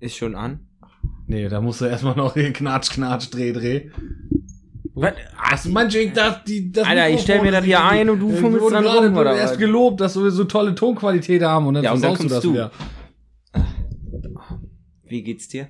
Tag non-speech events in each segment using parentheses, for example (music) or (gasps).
Ist schon an. Nee, da musst du erstmal noch hier Knatsch, Knatsch, Dreh, Dreh. Was? Du manchmal das, die, das Alter, ich stell mir das hier ein und du fummelst gerade rum, oder erst gelobt, dass wir so tolle Tonqualität haben und dann Ja, und dann du das du. wieder. Wie geht's dir?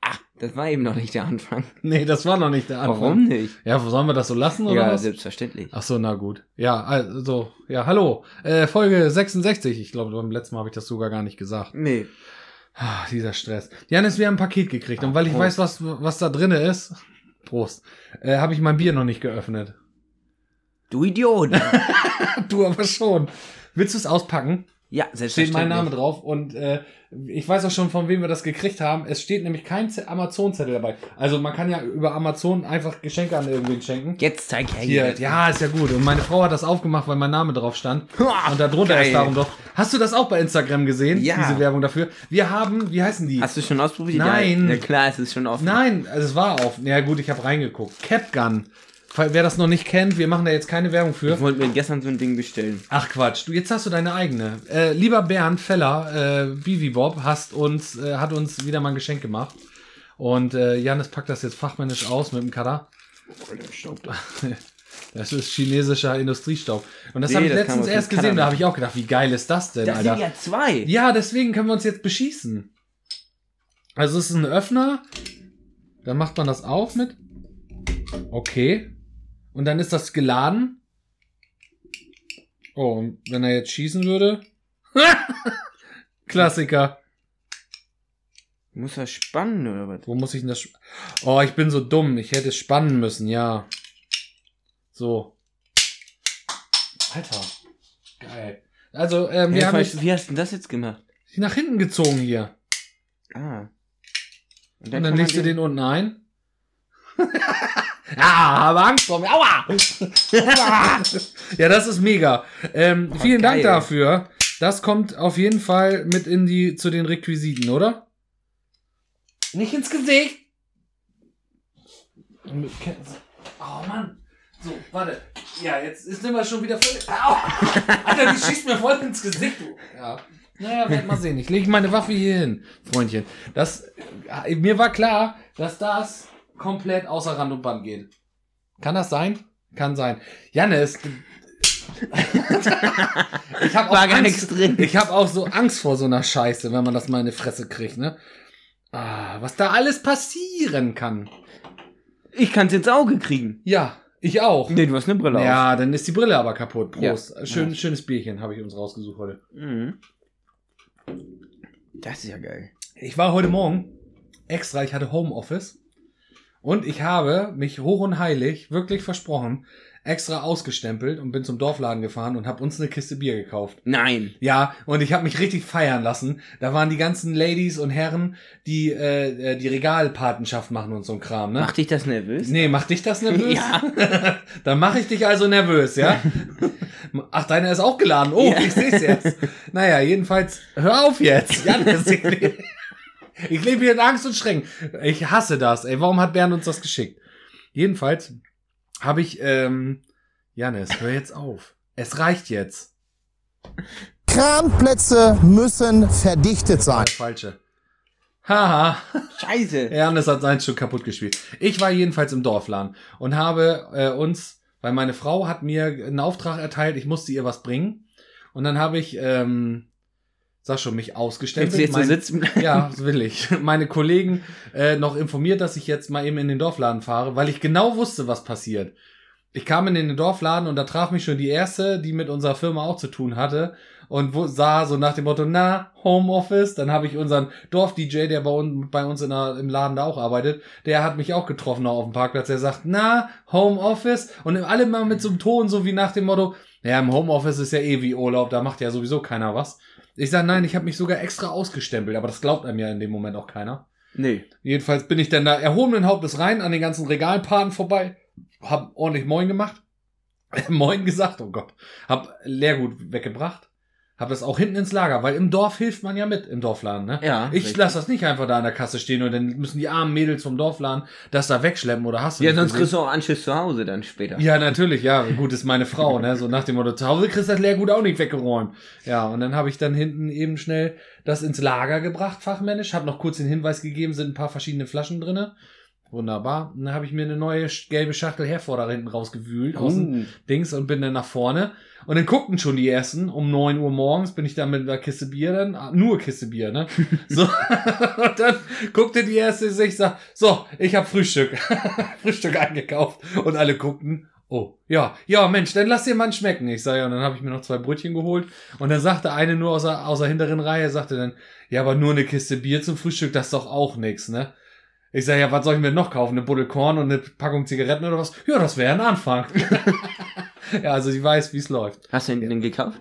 Ah, das war eben noch nicht der Anfang. (laughs) Nee, das war noch nicht der Anfang. Warum nicht? Ja, sollen wir das so lassen oder Ja, was? selbstverständlich. Ach so, na gut. Ja, also, ja, hallo. Äh, Folge 66. Ich glaube, beim letzten Mal habe ich das sogar gar nicht gesagt. Nee. Ah, dieser Stress. Janis, wir haben ein Paket gekriegt und weil ich Prost. weiß, was, was da drinne ist, Prost, äh, habe ich mein Bier noch nicht geöffnet. Du Idiot. (laughs) Du aber schon. Willst du es auspacken? Ja, Steht selbstverständlich. mein Name drauf und äh, ich weiß auch schon, von wem wir das gekriegt haben. Es steht nämlich kein Amazon-Zettel dabei. Also man kann ja über Amazon einfach Geschenke an irgendwen schenken. Jetzt zeig her Hier, ja, ist ja gut. Und meine Frau hat das aufgemacht, weil mein Name drauf stand. Und darunter Geil. ist darum doch. Hast du das auch bei Instagram gesehen? Ja. Diese Werbung dafür. Wir haben, wie heißen die? Hast du schon ausprobiert? Nein. Ja, klar, es ist schon offen. Nein, es war auf. Ja gut, ich habe reingeguckt. Capgun. Wer das noch nicht kennt, wir machen da jetzt keine Werbung für. Ich wollte mir gestern so ein Ding bestellen. Ach Quatsch, du jetzt hast du deine eigene. Äh, lieber Bernd Feller, äh, Bivi Bob, hast uns, äh, hat uns wieder mal ein Geschenk gemacht. Und äh, Janis packt das jetzt fachmännisch aus mit dem Cutter. (laughs) Das ist chinesischer Industriestaub. Und das Nee, habe ich das letztens erst gesehen, da habe ich auch gedacht, wie geil ist das denn, Das Alter? sind ja zwei. Ja, deswegen können wir uns jetzt beschießen. Also es ist ein Öffner. Dann macht man das auf mit. Okay. Und dann ist das geladen. Oh, und wenn er jetzt schießen würde. (laughs) Klassiker. Muss er spannen oder was? Wo muss ich denn das? Oh, ich bin so dumm. Ich hätte es spannen müssen, ja. So. Alter. Geil. Also, ähm, wir haben jetzt wie hast du denn das jetzt gemacht? nach hinten gezogen hier. Ah. Und dann kann man legst du den unten ein. (laughs) (laughs) ah, habe Angst vor mir. Aua! (laughs) ja, das ist mega. Ähm, Oh, vielen Dank geil. dafür. Das kommt auf jeden Fall mit in die zu den Requisiten, oder? Nicht ins Gesicht. Oh Mann. So, warte. Ja, jetzt ist immer schon wieder voll. Au! Alter, die schießt mir voll ins Gesicht. Du. Ja. Naja, werd mal sehen. Ich lege meine Waffe hier hin, Freundchen. Das, äh, mir war klar, dass das komplett außer Rand und Band geht. Kann das sein? Kann sein. Jannis, (laughs) ich habe auch Angst, nichts drin. Ich habe auch so Angst vor so einer Scheiße, wenn man das mal in die Fresse kriegt, ne? Ah, was da alles passieren kann. Ich kann's ins Auge kriegen. Ja, ich auch. Nee, du hast eine Brille Ja, dann ist die Brille aber kaputt. Prost. Ja. Schön, Ja. Schönes Bierchen habe ich uns rausgesucht heute. auf. Mhm. Das ist ja geil. Ich war heute Morgen extra, ich hatte Homeoffice und ich habe mich hoch und heilig wirklich versprochen, extra ausgestempelt und bin zum Dorfladen gefahren und habe uns eine Kiste Bier gekauft. Nein. Ja, und ich habe mich richtig feiern lassen. Da waren die ganzen Ladies und Herren, die äh, äh, die Regalpatenschaft machen und so ein Kram, ne? Macht dich das nervös? Nee, macht dich das nervös? Ja. (laughs) Dann mache ich dich also nervös, ja? (laughs) Ach, deiner ist auch geladen. Oh, Ja. ich seh's jetzt. Naja, jedenfalls, hör auf jetzt. (laughs) Janis, ich lebe hier in Angst und Schrecken. Ich hasse das, ey. Warum hat Bernd uns das geschickt? Jedenfalls habe ich, ähm, Janis, hör jetzt auf. Es reicht jetzt. Kranplätze müssen verdichtet sein. Falsche. Haha. Scheiße. (laughs) Ernest hat sein Stück kaputt gespielt. Ich war jedenfalls im Dorfladen und habe äh, uns, weil meine Frau hat mir einen Auftrag erteilt, ich musste ihr was bringen. Und dann habe ich, ähm, sag schon, mich ausgestellt. Du jetzt so sitzen? (laughs) Ja, das will ich. Meine Kollegen äh, noch informiert, dass ich jetzt mal eben in den Dorfladen fahre, weil ich genau wusste, was passiert. Ich kam in den Dorfladen und da traf mich schon die erste, die mit unserer Firma auch zu tun hatte und wo, sah so nach dem Motto, na, Homeoffice. Dann habe ich unseren Dorf-DJ, der bei, uns bei uns in der, im Laden da auch arbeitet, der hat mich auch getroffen noch auf dem Parkplatz. Der sagt, na, Homeoffice. Und alle mal mit so einem Ton, so wie nach dem Motto, ja, im Homeoffice ist ja eh wie Urlaub, da macht ja sowieso keiner was. Ich sage, nein, ich habe mich sogar extra ausgestempelt, aber das glaubt einem ja in dem Moment auch keiner. Nee. Jedenfalls bin ich dann da erhobenen Hauptes rein an den ganzen Regalpaden vorbei, hab ordentlich Moin gemacht, (laughs) Moin gesagt, oh Gott, hab Leergut weggebracht, Hab das auch hinten ins Lager, weil im Dorf hilft man ja mit, im Dorfladen, ne? Ja, Ich lasse das nicht einfach da an der Kasse stehen und dann müssen die armen Mädels vom Dorfladen das da wegschleppen oder hast du Ja, sonst gesehen? kriegst du auch Anschiss zu Hause dann später. Ja, natürlich, ja. Gut, ist meine Frau, ne? So nach dem Motto, zu Hause kriegst du das Leergut auch nicht weggeräumt. Ja, und dann habe ich dann hinten eben schnell das ins Lager gebracht, fachmännisch, habe noch kurz den Hinweis gegeben, sind ein paar verschiedene Flaschen drinne. Wunderbar. Und dann habe ich mir eine neue gelbe Schachtel Herford da hinten rausgewühlt aus dem Uh. Dings und bin dann nach vorne. Und dann guckten schon die ersten. Um 9 Uhr morgens bin ich dann mit einer Kiste Bier dann, ah, nur Kiste Bier, ne? (laughs) So. (laughs) und dann guckte die erste sich, sagt, so, ich habe Frühstück. (laughs) Frühstück eingekauft. Und alle guckten, oh, ja, ja, Mensch, dann lass dir mal schmecken. Ich sage, ja, und dann habe ich mir noch zwei Brötchen geholt. Und dann sagte eine nur aus der, aus der hinteren Reihe, sagte dann, ja, aber nur eine Kiste Bier zum Frühstück, das ist doch auch nix, ne? Ich sage, ja, was soll ich mir noch kaufen? Eine Buddel Korn und eine Packung Zigaretten oder was? Ja, das wäre ein Anfang. (laughs) ja, also ich weiß, wie es läuft. Hast du den, den gekauft?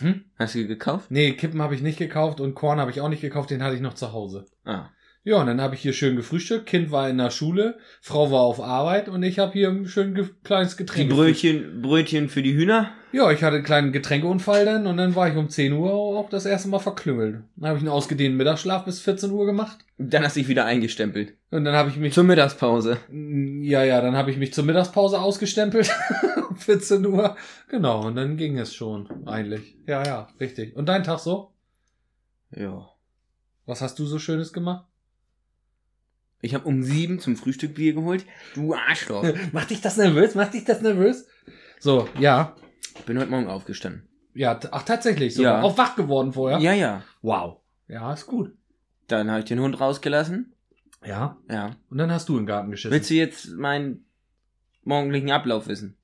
Hm? Hast du ihn gekauft? Nee, Kippen habe ich nicht gekauft und Korn habe ich auch nicht gekauft, den hatte ich noch zu Hause. Ah. Ja, und dann habe ich hier schön gefrühstückt, Kind war in der Schule, Frau war auf Arbeit und ich habe hier ein schön ge kleines Die Getränk. Brötchen, Brötchen für die Hühner? Ja, ich hatte einen kleinen Getränkeunfall dann und dann war ich um 10 Uhr auch das erste Mal verklüngelt. Dann habe ich einen ausgedehnten Mittagsschlaf bis 14 Uhr gemacht Dann hast du dich wieder eingestempelt. und dann habe ich mich Zur Mittagspause. Ja, ja, dann habe ich mich zur Mittagspause ausgestempelt. (laughs) um 14 Uhr. Genau, und dann ging es schon, eigentlich. Ja, ja, richtig. Und dein Tag so? Ja. Was hast du so Schönes gemacht? Ich habe um sieben zum Frühstück Bier geholt. Du Arschloch. (laughs) Macht dich das nervös? Macht dich das nervös? So, ja. Bin heute Morgen aufgestanden. Ja, ach, tatsächlich. So, Ja. Auch wach geworden vorher? Ja, ja. Wow. Ja, ist gut. Dann habe ich den Hund rausgelassen. Ja. Ja. Und dann hast du den Garten geschissen. Willst du jetzt meinen morgendlichen Ablauf wissen?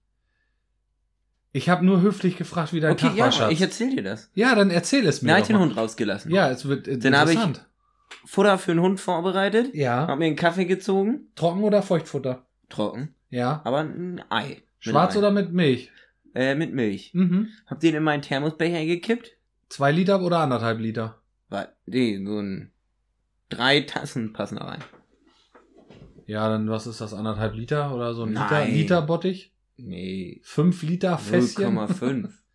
Ich habe nur höflich gefragt, wie dein Okay, Tag ja, war, Schatz. ich erzähl dir das. ja, dann erzähl es mir Dann habe ich den mal. Hund rausgelassen. Ja, es wird Dann interessant. Futter für den Hund vorbereitet. Ja. Hab mir einen Kaffee gezogen. Trocken oder Feuchtfutter? Trocken. Ja. Aber ein Ei. Schwarz Ei. oder mit Milch? Äh, mit Milch. Mhm. Hab den in meinen Thermosbecher gekippt. Zwei Liter oder anderthalb Liter? Nee, so ein... Drei Tassen passen da rein. Ja, dann was ist das, anderthalb Liter oder so ein Liter. Liter Bottich? Nee. Fünf Liter Fässchen? 0,5. (laughs)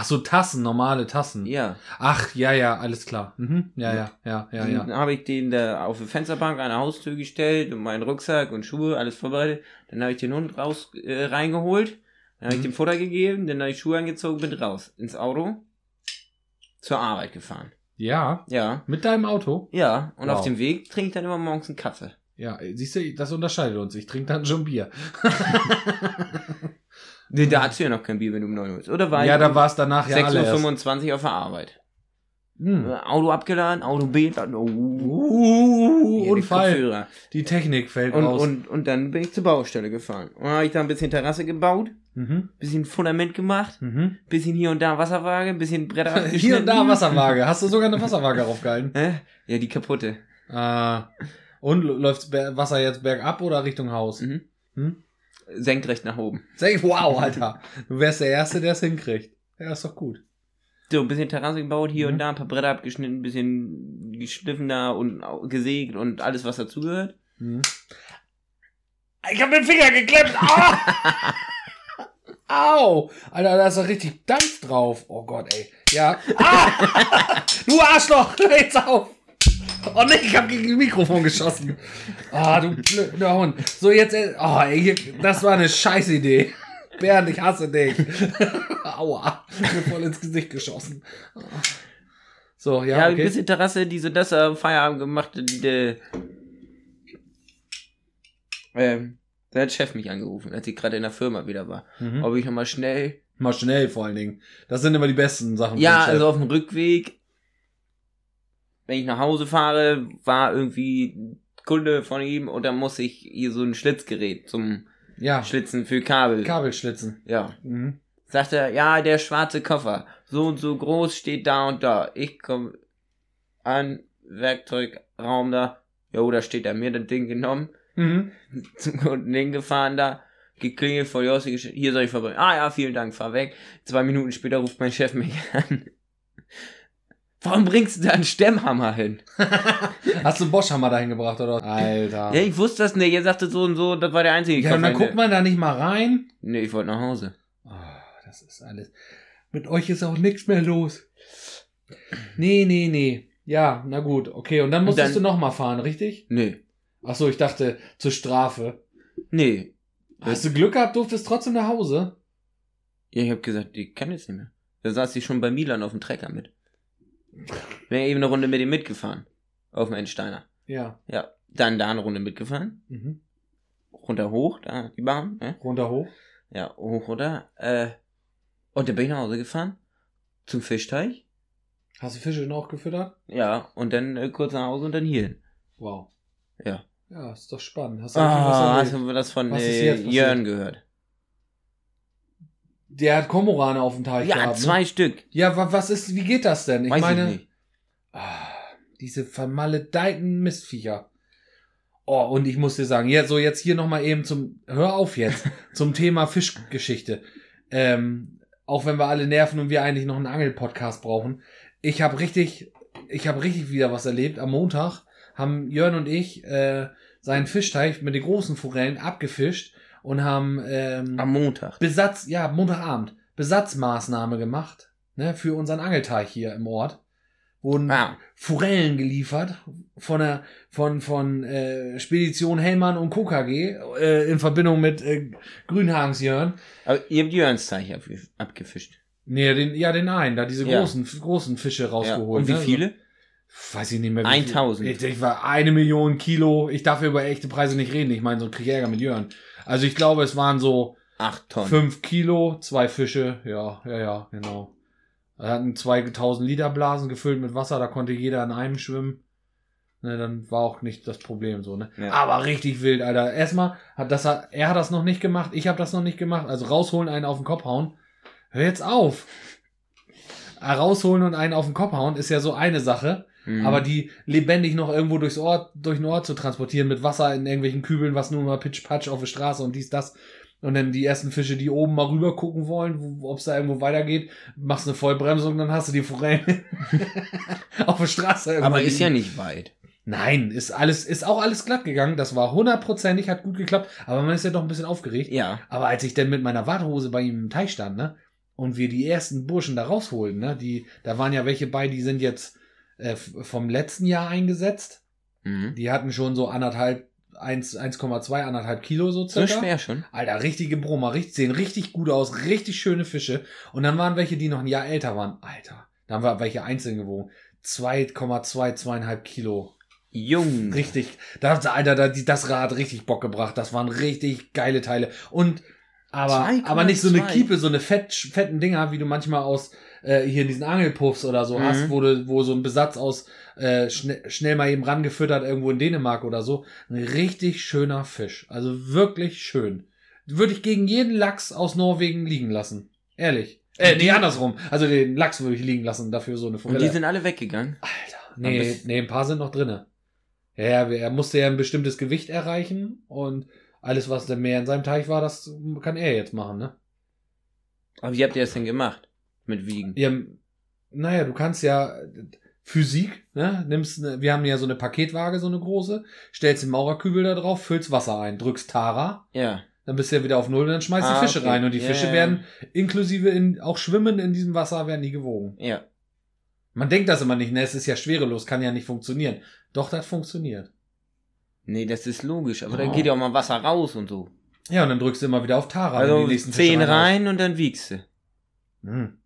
Ach so, Tassen, normale Tassen. ja. Ach, ja, ja, alles klar. Mhm. Ja, ja, ja, ja, Dann ja. habe ich den da auf die Fensterbank an der Haustür gestellt und meinen Rucksack und Schuhe, alles vorbereitet. Dann habe ich den Hund raus äh, reingeholt. Dann habe ich Mhm. dem Futter gegeben, dann habe ich Schuhe angezogen, bin raus ins Auto. Zur Arbeit gefahren. Ja, Ja. mit deinem Auto? Ja, und Wow. auf dem Weg trinke ich dann immer morgens einen Kaffee. Ja, siehst du, das unterscheidet uns. Ich trinke dann schon Bier. (laughs) Nee, da hattest du ja noch kein Bier, wenn du um 9 Uhr bist. Oder war ja, ich da war es danach ja alle erst. 6.25 Uhr auf der Arbeit. Hm. Äh, Auto abgeladen, Auto B, dann, oh, Uh, die Unfall. Kopfhörer. Die Technik fällt Und, raus. und, und dann bin ich zur Baustelle gefahren. Und habe ich da ein bisschen Terrasse gebaut, mhm. bisschen Fundament gemacht, Mhm. bisschen hier und da Wasserwaage, bisschen Bretter. (laughs) Hier und da Wasserwaage. Hast du sogar eine Wasserwaage aufgehalten? (laughs) Ja, die kaputte. Ah. Und läuft Wasser jetzt bergab oder Richtung Haus? Mhm. Hm? Senkrecht nach oben. Sag, wow, (laughs) Alter. Du wärst der Erste, der es hinkriegt. Ja, ist doch gut. So, ein bisschen Terrasse gebaut, hier Mhm. und da ein paar Bretter abgeschnitten, ein bisschen geschliffen da und gesägt und alles, was dazugehört. Mhm. Ich hab den Finger geklemmt. Ah! (laughs) Au! Alter, da ist doch richtig Dampf drauf. Oh Gott, ey. Ja. Ah! (laughs) du Arschloch! Jetzt auf! Oh nee, ich hab gegen das Mikrofon geschossen. Ah, du blöder Hund. So, jetzt. äh, Oh, ey, das war eine scheiß Idee. Bernd, ich hasse dich. (laughs) Aua. Mir voll ins Gesicht geschossen. So, ja, Ja, ein okay. bisschen Terrasse, diese, das, äh, Feierabend gemacht, die, ähm, da hat Chef mich angerufen, als ich gerade in der Firma wieder war. Mhm. Ob ich nochmal schnell, Mal schnell vor allen Dingen. Das sind immer die besten Sachen. ja, also auf dem Rückweg, wenn ich nach Hause fahre, war irgendwie ein Kunde von ihm und da muss ich hier so ein Schlitzgerät zum ja, Schlitzen für Kabel. Kabelschlitzen. Ja. Mhm. Sagt er, ja, der schwarze Koffer, so und so groß steht da und da. Ich komme an, Werkzeugraum da. Jo, da steht er mir das Ding genommen, Mhm. (laughs) zum Kunden hingefahren da, geklingelt vor Jossi, hier soll ich vorbei. Ah ja, vielen Dank, fahr weg. Zwei Minuten später ruft mein Chef mich an. Warum bringst du da einen Stemmhammer hin? (laughs) Hast du einen Boschhammer dahin gebracht, oder? Alter. Ja, ich wusste das nicht. Er sagte so und so, das war der einzige Ja, und dann guckt man da nicht mal rein. Nee, ich wollte nach Hause. Oh, das ist alles. Mit euch ist auch nichts mehr los. Nee, nee, nee. Ja, na gut, okay. Und dann musstest dann- du nochmal fahren, richtig? Nee. Ach so, ich dachte, zur Strafe. Nee. Hast du Glück gehabt, durftest trotzdem nach Hause? Ja, ich hab gesagt, ich kann jetzt nicht mehr. Da saß ich schon bei Milan auf dem Trecker mit. Wäre eben eine Runde mit ihm mitgefahren. Auf dem Endsteiner. Ja. Ja. Dann da eine Runde mitgefahren. Mhm. Runter hoch, da die Bahn. Ne? Runter hoch. Ja, hoch runter. Äh, und dann bin ich nach Hause gefahren. Zum Fischteich. Hast du Fische noch gefüttert? Ja, und dann äh, kurz nach Hause und dann hierhin. Wow. Ja. Ja, ist doch spannend. Hast du Ah, hast du das von äh? Jörn gehört? Der hat Komorane auf dem Teich Ja, gehabt. zwei Ne? Stück. Ja, wa was ist, wie geht das denn? Ich Weiß meine, ich. Ah, diese vermaledeiten Mistviecher. Oh, und ich muss dir sagen, ja, so jetzt hier nochmal eben zum, hör auf jetzt, (laughs) zum Thema Fischgeschichte. Ähm, auch wenn wir alle nerven und wir eigentlich noch einen Angel-Podcast brauchen. Ich habe richtig, ich habe richtig wieder was erlebt. Am Montag haben Jörn und ich äh, seinen Fischteich mit den großen Forellen abgefischt und haben ähm, Am Montag. Besatz, ja, Montagabend, Besatzmaßnahme gemacht, ne, für unseren Angelteich hier im Ort. Wurden Ah, Forellen geliefert von der, von, von, äh, Spedition Hellmann und KKG, äh, in Verbindung mit, äh, Grünhagens Jörn. aber ihr habt Jörns Teich abge- abgefischt. Nee, den, ja, den einen, da diese Ja. großen, großen Fische Ja. rausgeholt. Und wie ne? viele? So, weiß ich nicht mehr. Wie 1000. Viel. Ich, ich war eine Million Kilo. Ich darf über echte Preise nicht reden. Ich meine, so krieg ich Ärger mit Jörn. Also ich glaube, es waren so, Acht Tonnen. Fünf Kilo, zwei Fische, ja, ja, ja, genau. Wir hatten 2000 Liter Blasen gefüllt mit Wasser, da konnte jeder in einem schwimmen. Ne, dann war auch nicht das Problem so, ne? Ja. Aber richtig wild, Alter. Erstmal hat das hat, er hat das noch nicht gemacht, ich habe das noch nicht gemacht. Also rausholen, einen auf den Kopf hauen. Hör jetzt auf. Rausholen und einen auf den Kopf hauen ist ja so eine Sache. Mhm. Aber die lebendig noch irgendwo durchs Ort, durch den Ort zu transportieren mit Wasser in irgendwelchen Kübeln, was nun mal pitch-patsch auf der Straße und dies, das. Und dann die ersten Fische, die oben mal rüber gucken wollen, ob es da irgendwo weitergeht, machst eine Vollbremsung, dann hast du die Forellen (laughs) auf der Straße. irgendwo aber ist ja nicht weit. Nein, ist alles, ist auch alles glatt gegangen. Das war hundertprozentig, hat gut geklappt. Aber man ist ja doch ein bisschen aufgeregt. Ja. Aber als ich dann mit meiner Warthose bei ihm im Teich stand, ne, und wir die ersten Burschen da rausholen, ne, die, da waren ja welche bei, die sind jetzt äh, vom letzten Jahr eingesetzt. Mhm. Die hatten schon so anderthalb, 1, 1,2, anderthalb Kilo so So circa. schwer schon. Alter, richtige Brummer, richtig, sehen richtig gut aus, richtig schöne Fische. Und dann waren welche, die noch ein Jahr älter waren. Alter, da haben wir welche einzeln gewogen. 2,2, zweieinhalb Kilo. Jung. Richtig, da hat Alter, da, das Rad richtig Bock gebracht. Das waren richtig geile Teile. Und aber, 2,2. aber nicht so eine Kiepe, so eine fett, fetten Dinger, wie du manchmal aus äh, hier in diesen Angelpuffs oder so Mhm. hast, wo du, wo so ein Besatz aus äh, schnell, schnell mal eben rangefüttert irgendwo in Dänemark oder so. Ein richtig schöner Fisch. Also wirklich schön. Würde ich gegen jeden Lachs aus Norwegen liegen lassen. Ehrlich. Äh, nee, andersrum. Also den Lachs würde ich liegen lassen, dafür so eine Und Forelle. die sind alle weggegangen. Alter. Nee, nee, ein paar sind noch drinne. Ja, er musste ja ein bestimmtes Gewicht erreichen und alles, was mehr in seinem Teich war, das kann er jetzt machen, ne? Aber wie habt ihr das denn gemacht? Mit Wiegen? Ja, naja, du kannst ja Physik, ne? Nimmst, ne, wir haben ja so eine Paketwaage, so eine große, stellst den Maurerkübel da drauf, füllst Wasser ein, drückst Tara, Ja. dann bist du ja wieder auf Null und dann schmeißt Ah, die Fische okay. rein und die Ja, Fische ja. werden inklusive in, auch schwimmen in diesem Wasser, werden die gewogen. Ja. Man denkt das immer nicht, ne? Es ist ja schwerelos, kann ja nicht funktionieren. Doch, das funktioniert. Nee, das ist logisch. Aber Oh. dann geht ja auch mal Wasser raus und so. Ja, und dann drückst du immer wieder auf Tara. Also die nächsten Fische zehn rein. rein und dann wiegst du. Hm.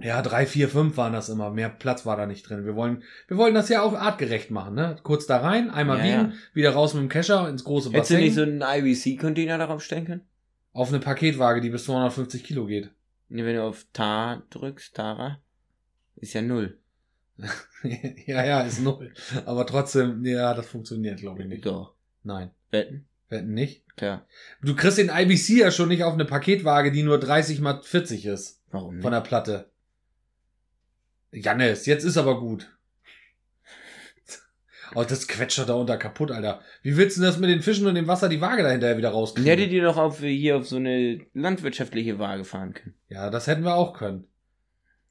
Ja, drei, vier, fünf waren das immer. Mehr Platz war da nicht drin. Wir wollen, wir wollen das ja auch artgerecht machen, ne? Kurz da rein, einmal Ja, wiegen, ja. wieder raus mit dem Kescher ins große Hättest du Bassin. nicht so einen IWC-Container darauf stellen können? auf eine Paketwaage, die bis 250 Kilo geht. Nee, wenn du auf Tar drückst, Tara, ist ja null. (laughs) ja, ja, ist null. Aber trotzdem, ja, das funktioniert, glaube ich nicht. Doch. Nein. Wetten? Wetten nicht. Klar. Du kriegst den IBC ja schon nicht auf eine Paketwaage, die nur 30 mal 40 ist. Warum nicht? Von der Platte. Jannes, jetzt ist aber gut. (laughs) Oh, das quetscht doch da unter kaputt, Alter. Wie willst du das mit den Fischen und dem Wasser die Waage dahinter wieder Dann rauskriegen? hättet ihr doch auf, hier auf so eine landwirtschaftliche Waage fahren können. Ja, das hätten wir auch können.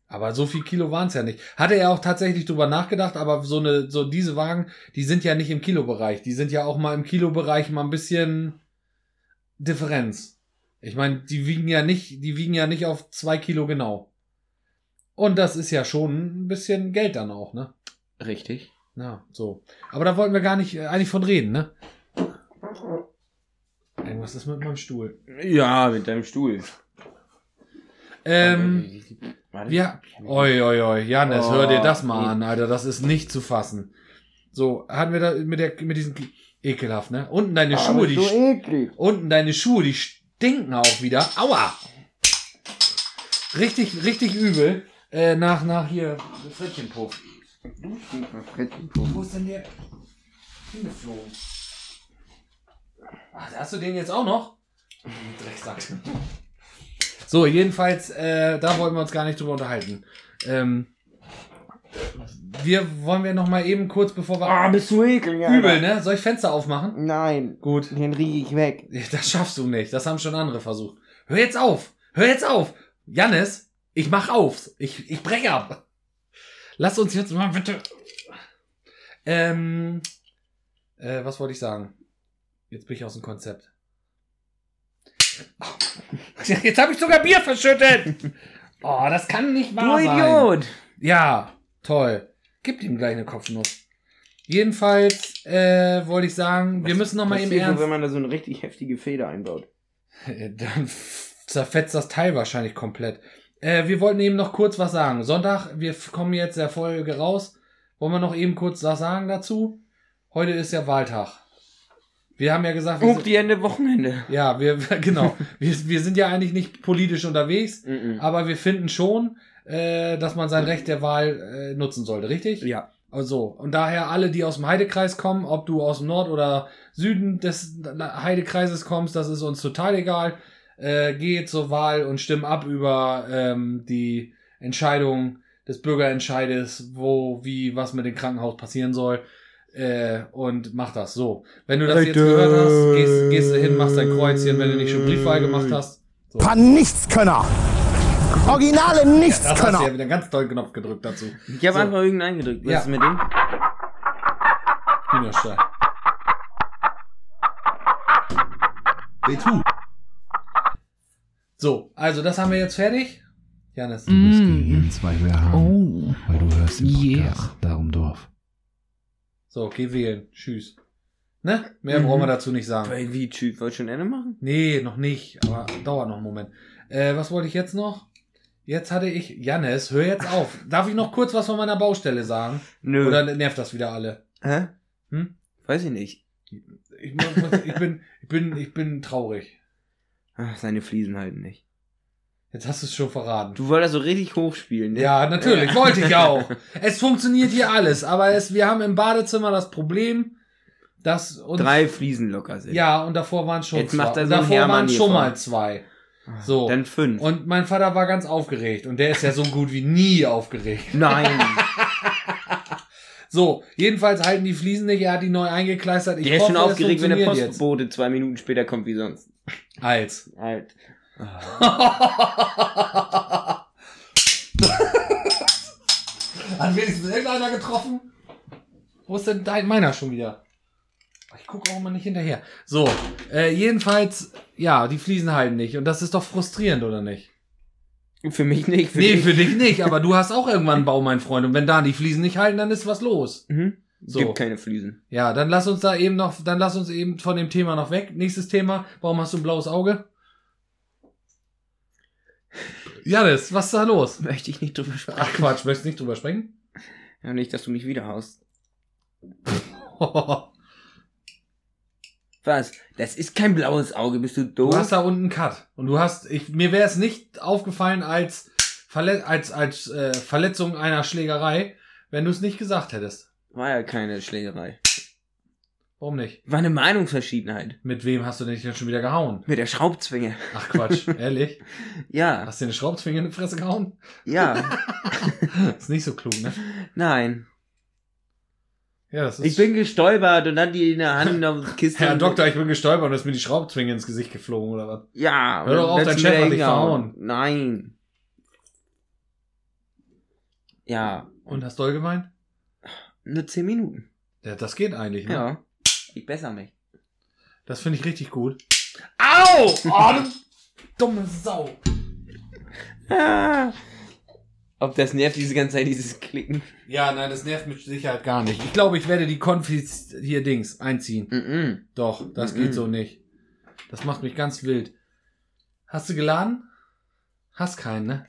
Aber so viel Kilo waren es ja nicht. Hatte er auch tatsächlich drüber nachgedacht, aber so eine, so diese Wagen, die sind ja nicht im Kilobereich. Die sind ja auch mal im Kilobereich mal ein bisschen Differenz. Ich meine, die wiegen ja nicht, die wiegen ja nicht auf zwei Kilo genau. Und das ist ja schon ein bisschen Geld dann auch, ne? Richtig. Ja, so. Aber da wollten wir gar nicht äh, eigentlich von reden, ne? Irgendwas ist mit meinem Stuhl. Ja, mit deinem Stuhl. Ähm, wir. Oi, oi, oi. Janis, Oh, hör dir das mal nee. an, Alter. Das ist nicht zu fassen. So, hatten wir da mit, der, mit diesen. Ekelhaft, ne? Unten deine Schuhe, die. eklig. Unten deine Schuhe, die stinken auch wieder. Aua! Richtig, richtig übel. Äh, nach, nach hier. Frettchenpuff. Wo ist denn der hingeflogen? Ach, hast du den jetzt auch noch? (laughs) Drecksack. So, jedenfalls, äh, da wollen wir uns gar nicht drüber unterhalten. Ähm, wir wollen wir noch mal eben kurz, bevor wir Ah, bist du eklig, Alter. übel, ne? Soll ich Fenster aufmachen? Nein. Gut. Den riech ich weg. (laughs) Das schaffst du nicht. Das haben schon andere versucht. Hör jetzt auf. Hör jetzt auf. Jannis, ich mach auf. Ich, ich breche ab. Lass uns jetzt mal bitte. Ähm, äh, was wollte ich sagen? Jetzt bin ich aus dem Konzept. (laughs) Jetzt habe ich sogar Bier verschüttet. Oh, das kann nicht Du wahr sein. Idiot. Ja, toll. Gib ihm gleich eine Kopfnuss. Jedenfalls äh, wollte ich sagen, wir müssen noch mal im Ernst. wenn man da so eine richtig heftige Feder einbaut. (laughs) Dann zerfetzt das Teil wahrscheinlich komplett. Äh, wir wollten eben noch kurz was sagen. Sonntag, wir kommen jetzt der Folge raus. Wollen wir noch eben kurz was sagen dazu? Heute ist ja Wahltag. Wir haben ja gesagt, wir Hoch sind, die Ende Wochenende. ja, wir, (laughs) genau. wir, wir sind ja eigentlich nicht politisch unterwegs, aber wir finden schon, äh, dass man sein Recht der Wahl äh, nutzen sollte, richtig? Ja. Also, und daher alle, die aus dem Heidekreis kommen, ob du aus dem Nord- oder Süden des Heidekreises kommst, das ist uns total egal. Äh, geh zur Wahl und stimm ab über ähm, die Entscheidung des Bürgerentscheides, wo, wie, was mit dem Krankenhaus passieren soll. Äh, und mach das so. Wenn du das jetzt gehört hast, gehst, gehst du hin, machst dein Kreuzchen, wenn du nicht schon Briefwahl gemacht hast. So. Paar Nichtskönner. Originale Das hast du Nichtskönner. ja wieder einen ganz tollen Knopf gedrückt dazu. Ich habe So. einfach irgendeinen eingedrückt. Was Ja. ist mit dem? Hühnerstall. W2. So, also das haben wir jetzt fertig. Janis. Du bist gegen zwei mehr haben, Oh. weil du hörst den Yeah. Podcast Darum Dorf. So, geh wählen. Tschüss. Ne? Mehr Mhm. brauchen wir dazu nicht sagen. Weil wie, Typ, wollt schon Ende machen? Nee, noch nicht, aber dauert noch einen Moment. Äh, was wollte ich jetzt noch? Jetzt hatte ich, Jannis, hör jetzt auf. (laughs) Darf ich noch kurz was von meiner Baustelle sagen? Nö. Oder nervt das wieder alle? Hä? Hm? Weiß ich nicht. Ich, muss- ich, bin, ich, bin, ich bin traurig. Ach, seine Fliesen halten nicht. Jetzt hast du es schon verraten. Du wolltest so richtig hochspielen, ne? Ja, natürlich, wollte ich auch. (laughs) Es funktioniert hier alles, aber es, wir haben im Badezimmer das Problem, dass uns, Drei Fliesen locker sind. ja, und davor waren schon Jetzt zwei. macht er so davor Hermann waren schon mal zwei. So. Dann fünf. Und mein Vater war ganz aufgeregt und der ist ja so gut wie nie aufgeregt. (laughs) Nein. (laughs) So, jedenfalls halten die Fliesen nicht, er hat die neu eingekleistert. Ich Der ist hoffe, schon es aufgeregt, wenn der funktioniert jetzt. Postbote zwei Minuten später kommt wie sonst. Als. Halt. (laughs) Hat wenigstens irgendeiner getroffen? Wo ist denn dein meiner schon wieder? Ich gucke auch immer nicht hinterher. So, äh, jedenfalls, ja, die Fliesen halten nicht. Und das ist doch frustrierend, oder nicht? Für mich nicht. Für nee, dich. für dich nicht, aber du hast auch irgendwann einen Bau, mein Freund. Und wenn da die Fliesen nicht halten, dann ist was los. Mhm. So. Gibt keine Fliesen. Ja, dann lass uns da eben noch, dann lass uns eben von dem Thema noch weg. Nächstes Thema. Warum hast du ein blaues Auge? Janis, was ist da los? Möchte ich nicht drüber Ach sprechen. Quatsch, möchtest du nicht drüber sprechen? Ja, nicht, dass du mich wieder haust. (laughs) Was? Das ist kein blaues Auge, bist du doof? Du hast da unten einen Cut. Und du hast, ich, mir wäre es nicht aufgefallen als, Verle als, als äh, Verletzung einer Schlägerei, wenn du es nicht gesagt hättest. War ja keine Schlägerei. Warum nicht? War eine Meinungsverschiedenheit. Mit wem hast du denn denn schon wieder gehauen? Mit der Schraubzwinge. Ach Quatsch, (laughs) ehrlich? Ja. Hast du dir eine Schraubzwinge in die Fresse gehauen? Ja. (laughs) ist nicht so klug, ne? Nein. Ja, das ist. Ich bin gestolpert und dann die in der Hand auf (laughs) die Kiste. Herr Doktor, ich bin gestolpert und ist mir die Schraubzwinge ins Gesicht geflogen, oder was? Ja. Hör doch auf, dein Chef hat dich verhauen. Nein. Ja. Und hast doll gemeint? Nur zehn Minuten. Ja, das geht eigentlich, ne? Ja. Ich besser mich. Das finde ich richtig gut. Au! Oh, (laughs) du dumme Sau. Ah. Ob das nervt diese ganze Zeit, dieses Klicken. Ja, nein, das nervt mit Sicherheit gar nicht. Ich glaube, ich werde die Konfis hier Dings einziehen. Mhm. Doch, das Mhm. geht so nicht. Das macht mich ganz wild. Hast du geladen? Hast keinen, ne?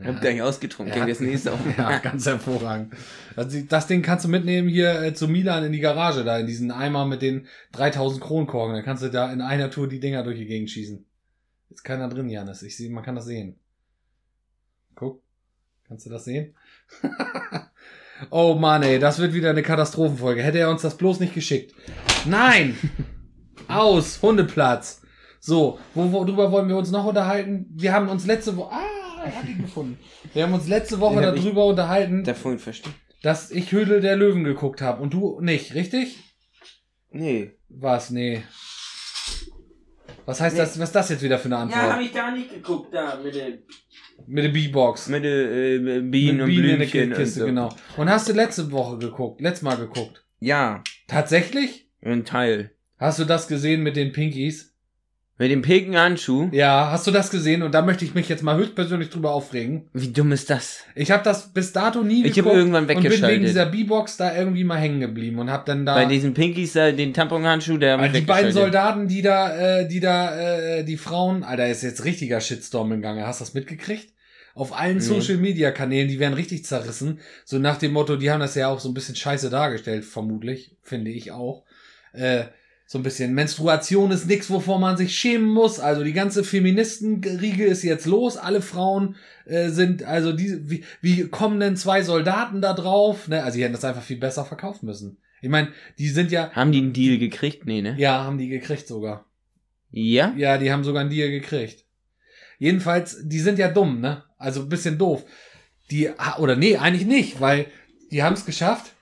Ich hab gleich ausgetrunken. Ja. Ja. Das nächste auch. (laughs) Ja, ganz hervorragend. Das, das Ding kannst du mitnehmen hier äh, zu Milan in die Garage, da in diesen Eimer mit den 3000 Kronkorken. Dann kannst du da in einer Tour die Dinger durch die Gegend schießen. Ist keiner drin, Janis. Ich sehe, man kann das sehen. Guck. Kannst du das sehen? (laughs) oh Mann, ey, das wird wieder eine Katastrophenfolge. Hätte er uns das bloß nicht geschickt. Nein! Aus! Hundeplatz! So, wo, worüber wollen wir uns noch unterhalten? Wir haben uns letzte Woche. Ah, hat ihn gefunden. Wir haben uns letzte Woche Den hab ich- darüber unterhalten, Da vorhin versteckt. dass ich Hödel der Löwen geguckt habe und du nicht, richtig? Nee. Was? Nee. Was heißt Nee. das? Was ist das jetzt wieder für eine Antwort? Ja, hab ich gar nicht geguckt, da, mit der, Mit der B-Box. mit der äh, Bienen Mit und Bienen in der Blümchen und Kiste, so. genau. Und hast du letzte Woche geguckt? Letztes Mal geguckt? Ja, Tatsächlich? ein Teil. Hast du das gesehen mit den Pinkies? Mit dem pinken Handschuh. Ja, hast du das gesehen? Und da möchte ich mich jetzt mal höchstpersönlich drüber aufregen. Wie dumm ist das? Ich habe das bis dato nie Ich geguckt habe irgendwann und bin wegen weggeschaltet. dieser B-Box da irgendwie mal hängen geblieben und hab dann da Bei diesen Pinkies, da, den Tamponhandschuh, der Also die beiden weggeschaltet. Soldaten, die da, äh, die da, äh, die Frauen, Alter, ist jetzt richtiger Shitstorm im Gange. Hast du das mitgekriegt? Auf allen Nee. Social Media Kanälen, die werden richtig zerrissen. So nach dem Motto, die haben das ja auch so ein bisschen scheiße dargestellt, vermutlich, finde ich auch. Äh, so ein bisschen Menstruation ist nix, wovor man sich schämen muss. Also die ganze Feministenriege ist jetzt los. Alle Frauen äh, sind, also die, wie, wie kommen denn zwei Soldaten da drauf? Ne? Also die hätten das einfach viel besser verkaufen müssen. Ich meine, die sind ja, Haben die einen Deal gekriegt? Nee, ne? ja, haben die gekriegt sogar. Ja? Ja, die haben sogar einen Deal gekriegt. Jedenfalls, die sind ja dumm, ne? Also ein bisschen doof. Die, oder nee, eigentlich nicht, weil die haben es geschafft.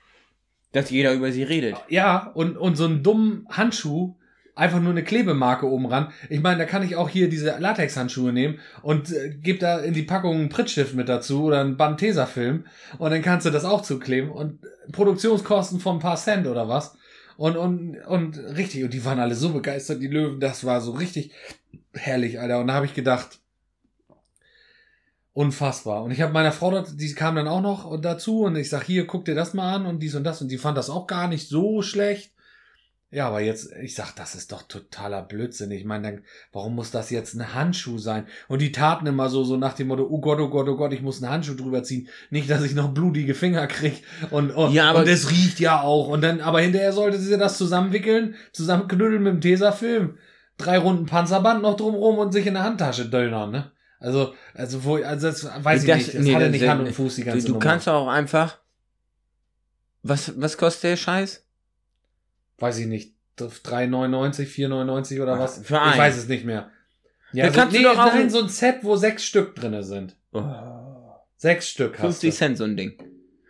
Dass jeder über sie redet. Ja, und, und so einen dummen Handschuh, einfach nur eine Klebemarke oben ran. Ich meine, da kann ich auch hier diese Latex-Handschuhe nehmen und äh, gebe da in die Packung einen Prittstift mit dazu oder einen Band Tesafilm und dann kannst du das auch zukleben und Produktionskosten von ein paar Cent oder was. Und, und, und richtig, und die waren alle so begeistert, die Löwen, das war so richtig herrlich, Alter. Und da habe ich gedacht, unfassbar. Und ich habe meiner Frau, dort, die kam dann auch noch dazu und ich sag, hier, guck dir das mal an und dies und das. Und die fand das auch gar nicht so schlecht. Ja, aber jetzt, ich sag, das ist doch totaler Blödsinn. Ich meine, dann, warum muss das jetzt ein Handschuh sein? Und die taten immer so, so nach dem Motto, oh Gott, oh Gott, oh Gott, ich muss einen Handschuh drüber ziehen. Nicht, dass ich noch blutige Finger krieg. Und, und, Ja, aber- und es riecht ja auch. Und dann, aber hinterher sollte sie das zusammenwickeln, zusammenknüdeln mit dem Tesafilm. Drei Runden Panzerband noch drumrum und sich in der Handtasche döllern, ne? Also, also, wo, also, das weiß ich Das- nicht. Das nee, hatte das- nicht Hand und Fuß die Du, ganze du Nummer. kannst auch einfach. Was, was kostet der Scheiß? weiß ich nicht, 3,99, 4,99 oder Ah, was? für ich einen. weiß es nicht mehr. Ja, Da so, kannst du nee, doch auch nein, ein- so ein Set, wo sechs Stück drinne sind. Sechs Stück hast 50 du. Cent so ein Ding.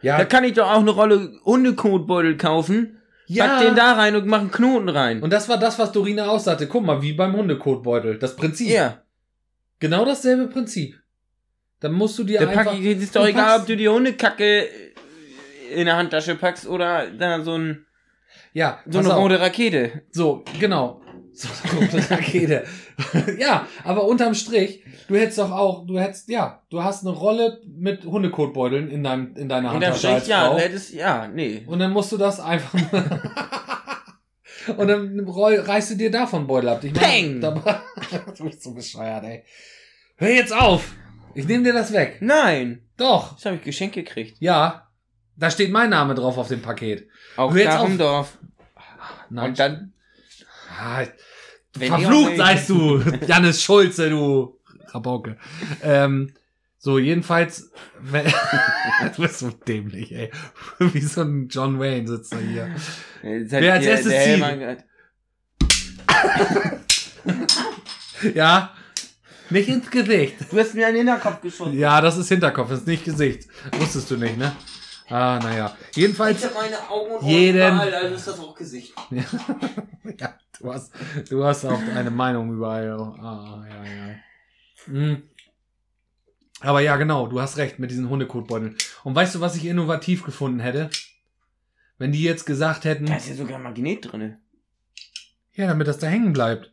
Ja, Da kann ich doch auch eine Rolle Hundekotbeutel kaufen. ja. Pack den da rein und mach einen Knoten rein. Und das war das, was Dorina aussagte. Guck mal, wie beim Hundekotbeutel. Das Prinzip. ja, Genau dasselbe Prinzip. Dann musst du dir da einfach... pack ich, ist doch egal, ob du die Hundekacke in der Handtasche packst oder da so, ein, ja, so eine auf. rote Rakete. So, genau. (laughs) So eine rote Rakete. (laughs) ja, aber unterm Strich, du hättest doch auch, du hättest, ja, du hast eine Rolle mit Hundekotbeuteln in, deinem, in deiner Und dann Handtasche als steht, ja, du hättest, ja, nee. Und dann musst du das einfach. (laughs) und dann reißt du dir davon Beutel ab. Ich Peng! da- (laughs) du bist so bescheuert, ey. Hör jetzt auf! Ich nehme dir das weg. Nein, Doch. das habe ich geschenkt gekriegt. Ja. Da steht mein Name drauf auf dem Paket. Auch Hör jetzt auf. Dorf. Nein. Und dann, Ah, Verflucht seist du, Jannis Schulze, du Rabauke. Ähm, so, jedenfalls, (laughs) du bist so dämlich, ey. (laughs) Wie so ein John Wayne sitzt er hier. Wer als der- erstes der zieht? (laughs) Ja, nicht ins Gesicht. Du hast mir einen Hinterkopf geschossen. Ja, das ist Hinterkopf, das ist nicht Gesicht. Wusstest du nicht, ne? Ah, naja. Jedenfalls, Ich habe meine Augen und Jeden- überall, also ist das auch Gesicht. ja, du hast, du hast auch eine Meinung überall. Ah, ja, ja. Hm. Aber ja, genau, du hast recht mit diesen Hundekotbeuteln. Und weißt du, was ich innovativ gefunden hätte? Wenn die jetzt gesagt hätten, Da ist ja sogar ein Magnet drin. ja, damit das da hängen bleibt.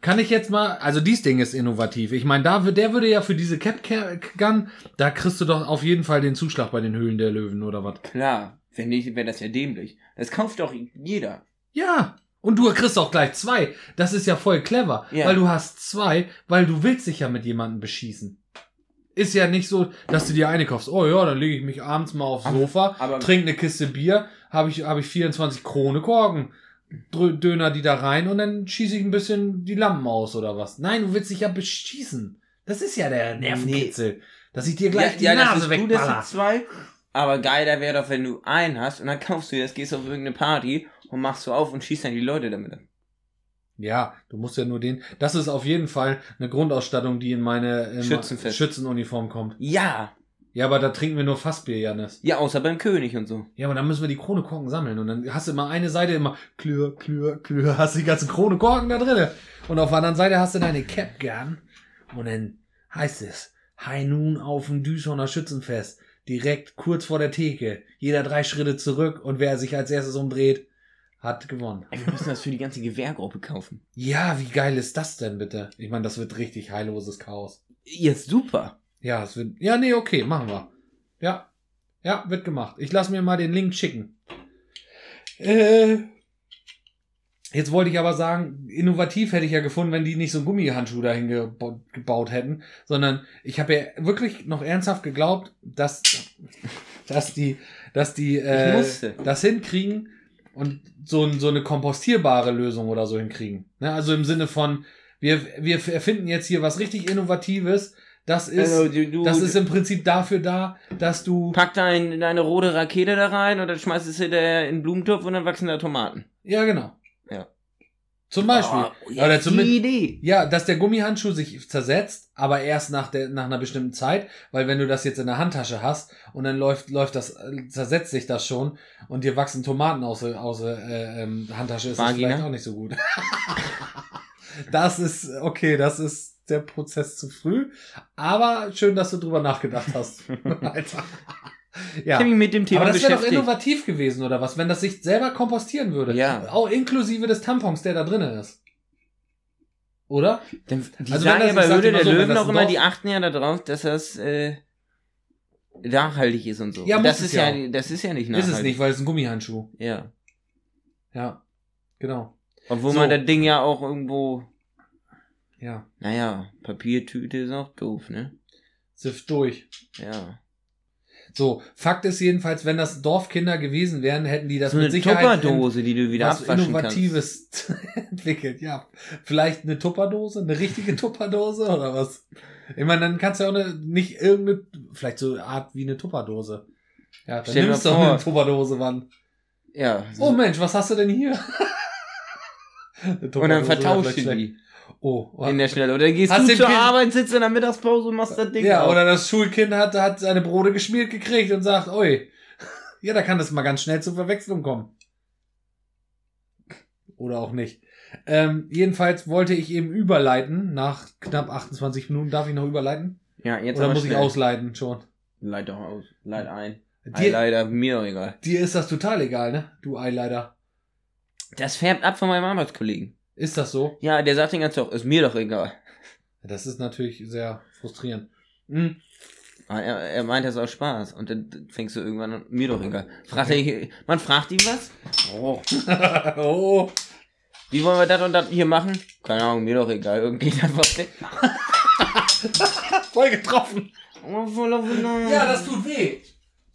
Kann ich jetzt mal, also dies Ding ist innovativ. Ich meine, da, der würde ja für diese Cap Gun, da kriegst du doch auf jeden Fall den Zuschlag bei den Höhlen der Löwen oder was. Klar, wenn nicht, wäre das ja dämlich. Das kauft doch jeder. Ja. Und du kriegst auch gleich zwei. Das ist ja voll clever. Ja. Weil du hast zwei, weil du willst dich ja mit jemandem beschießen. Ist ja nicht so, dass du dir eine kaufst. Oh ja, dann lege ich mich abends mal aufs Sofa, trinke eine Kiste Bier, habe ich, habe ich 24 Krone Korken. Döner die da rein und dann schieße ich ein bisschen die Lampen aus oder was. Nein, du willst dich ja beschießen. Das ist ja der Nervenkitzel. Dass ich dir gleich die das Nase ist gut, dass wegballer. du zwei. Aber geiler wäre doch, wenn du einen hast und dann kaufst du das, gehst auf irgendeine Party und machst so auf und schießt dann die Leute damit an. Ja, du musst ja nur den. Das ist auf jeden Fall eine Grundausstattung, die in meine in Schützenfest. Schützenuniform kommt. Ja. Ja, aber da trinken wir nur Fassbier, Janis. Ja, außer beim König und so. Ja, aber dann müssen wir die Krone Korken sammeln. Und dann hast du immer eine Seite immer klür, klür, klür, (laughs) hast die ganzen Krone Korken da drinne. Und auf der anderen Seite hast du deine Cap Gun. Und dann heißt es, High Noon auf dem Düsseldorfer Schützenfest. Direkt kurz vor der Theke. Jeder drei Schritte zurück und wer sich als erstes umdreht, hat gewonnen. Wir müssen das für die ganze Gewehrgruppe kaufen. Ja, wie geil ist das denn bitte? Ich meine, das wird richtig heilloses Chaos. Jetzt super. Ja, es wird. Ja, nee, okay, machen wir. Ja. Ja, wird gemacht. Ich lasse mir mal den Link schicken. Äh. Jetzt wollte ich aber sagen, innovativ hätte ich ja gefunden, wenn die nicht so einen Gummihandschuh dahin geba gebaut hätten, sondern ich habe ja wirklich noch ernsthaft geglaubt, dass, dass die, dass die äh, das hinkriegen und so, ein, so eine kompostierbare Lösung oder so hinkriegen. Ne? Also im Sinne von, wir, wir erfinden jetzt hier was richtig Innovatives. Das ist, Also, du, du, das ist im Prinzip dafür da, dass du. pack dein, deine rote Rakete da rein und dann schmeißt es hinterher in den Blumentopf und dann wachsen da Tomaten. Ja, genau. Zum Beispiel. Oh, ja, Oder zumindest, Idee. ja, dass der Gummihandschuh sich zersetzt, aber erst nach, der, nach einer bestimmten Zeit, weil wenn du das jetzt in der Handtasche hast und dann läuft, läuft das, äh, zersetzt sich das schon und dir wachsen Tomaten aus, der- äh, ähm, Handtasche, ist das Vagina? vielleicht auch nicht so gut. (laughs) das ist, okay, das ist der Prozess zu früh, aber schön, dass du drüber nachgedacht hast. (laughs) Alter. Ich Ja. habe mich mit dem Thema Aber das wäre doch innovativ gewesen, oder was? Wenn das sich selber kompostieren würde. Ja. Auch inklusive des Tampons, der da drinnen ist. Oder? Dann, die Also wenn sagen das- ja ich bei Höhle der so, Löwen auch immer, die achten ja darauf, dass das äh, nachhaltig ist und so. Ja, muss das ist ja ja, das ist ja nicht Ist nachhaltig. es nicht, weil es ein Gummihandschuh. Ja. Ja. Genau. Obwohl So. man das Ding ja auch irgendwo, Ja. naja, Papiertüte ist auch doof, ne? Sift durch. Ja. So, Fakt ist jedenfalls, wenn das Dorfkinder gewesen wären, hätten die das so mit eine Sicherheit Tupperdose, die du wieder was abwaschen Innovatives (laughs) entwickelt. Ja, vielleicht eine Tupperdose, eine richtige (laughs) Tupperdose oder was? Ich meine, dann kannst du ja auch eine, nicht irgendeine, vielleicht so eine Art wie eine Tupperdose. Ja, dann Stell nimmst du vor. eine Tupperdose, Mann. kannst. Ja. Oh Mensch, was hast du denn hier? (laughs) Eine und dann vertauscht vielleicht du die Oh, in der Schnelle. Oder gehst Hast du zur Kind- Arbeit, sitzt in der Mittagspause und machst das Ding Ja, auf. oder das Schulkind hat, hat seine Brote geschmiert gekriegt und sagt, oi, (laughs) ja, da kann das mal ganz schnell zur Verwechslung kommen. Oder auch nicht. Ähm, jedenfalls wollte ich eben überleiten, nach knapp 28 Minuten. Darf ich noch überleiten? Ja, jetzt Oder muss ich schnell. ausleiten schon? Leit doch aus. Leit ein. Ei, Dir, leider, mir doch egal. dir ist das total egal, ne? Du Eileider. Das färbt ab von meinem Arbeitskollegen. Ist das so? Ja, der sagt den ganzen Tag, ist mir doch egal. Das ist natürlich sehr frustrierend. Hm. Ah, Er, er meint das aus Spaß. Und dann fängst du irgendwann an, mir doch egal. Fragt er, man fragt ihn was? Oh. (laughs) oh. Wie wollen wir das und das hier machen? Keine Ahnung, mir doch egal. Irgendwie einfach weg. (laughs) Voll getroffen. Oh. Ja, das tut weh.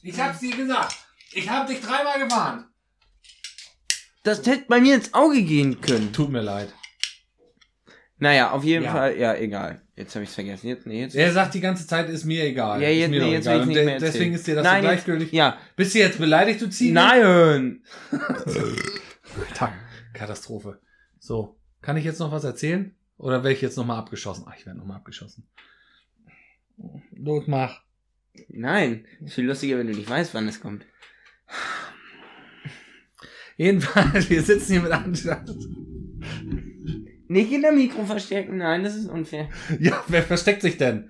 Ich hab's dir gesagt. Ich hab dich dreimal gewarnt. Das hätte bei mir ins Auge gehen können. Tut mir leid. Naja, auf jeden Ja. Fall, ja, egal. Jetzt habe ich's vergessen. Jetzt, nee, jetzt. Er sagt die ganze Zeit, ist mir egal. ja, ist jetzt, mir nee, doch jetzt egal. will ich Und nicht de- mehr erzählen. Deswegen ist dir das Nein, so jetzt- gleichgültig. Ja. Bist du jetzt beleidigt, du Ziege? Nein! Alter, Katastrophe. So, kann ich jetzt noch was erzählen? Oder werde ich jetzt nochmal abgeschossen? Ach, ich werde nochmal abgeschossen. Los, mach. Nein. Ist viel lustiger, wenn du nicht weißt, wann es kommt. Jedenfalls, wir sitzen hier mit Anstand. Nicht in der Mikro verstärken, nein, das ist unfair. Ja, wer versteckt sich denn?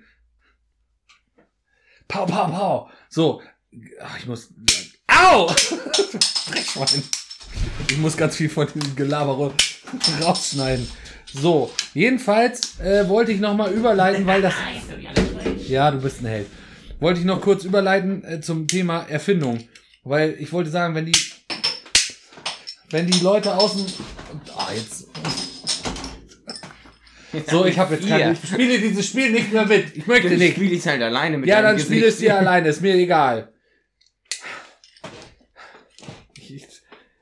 Pau, pau, pau. So. Ach, ich muss. Au! (laughs) Dreckschwein. Ich muss ganz viel von diesem Gelaber rausschneiden. So, jedenfalls äh, wollte ich noch mal überleiten, weil das. Ja, du bist ein Held. Wollte ich noch kurz überleiten äh, zum Thema Erfindung, weil ich wollte sagen, wenn die, wenn die Leute außen, ah jetzt. So, ich habe jetzt keine. Ich spiele dieses Spiel nicht mehr mit. Ich möchte Dann nicht. spiele ich halt alleine mit Ja, dann spiel es Gesicht. dir alleine, ist mir egal. Ich, ich,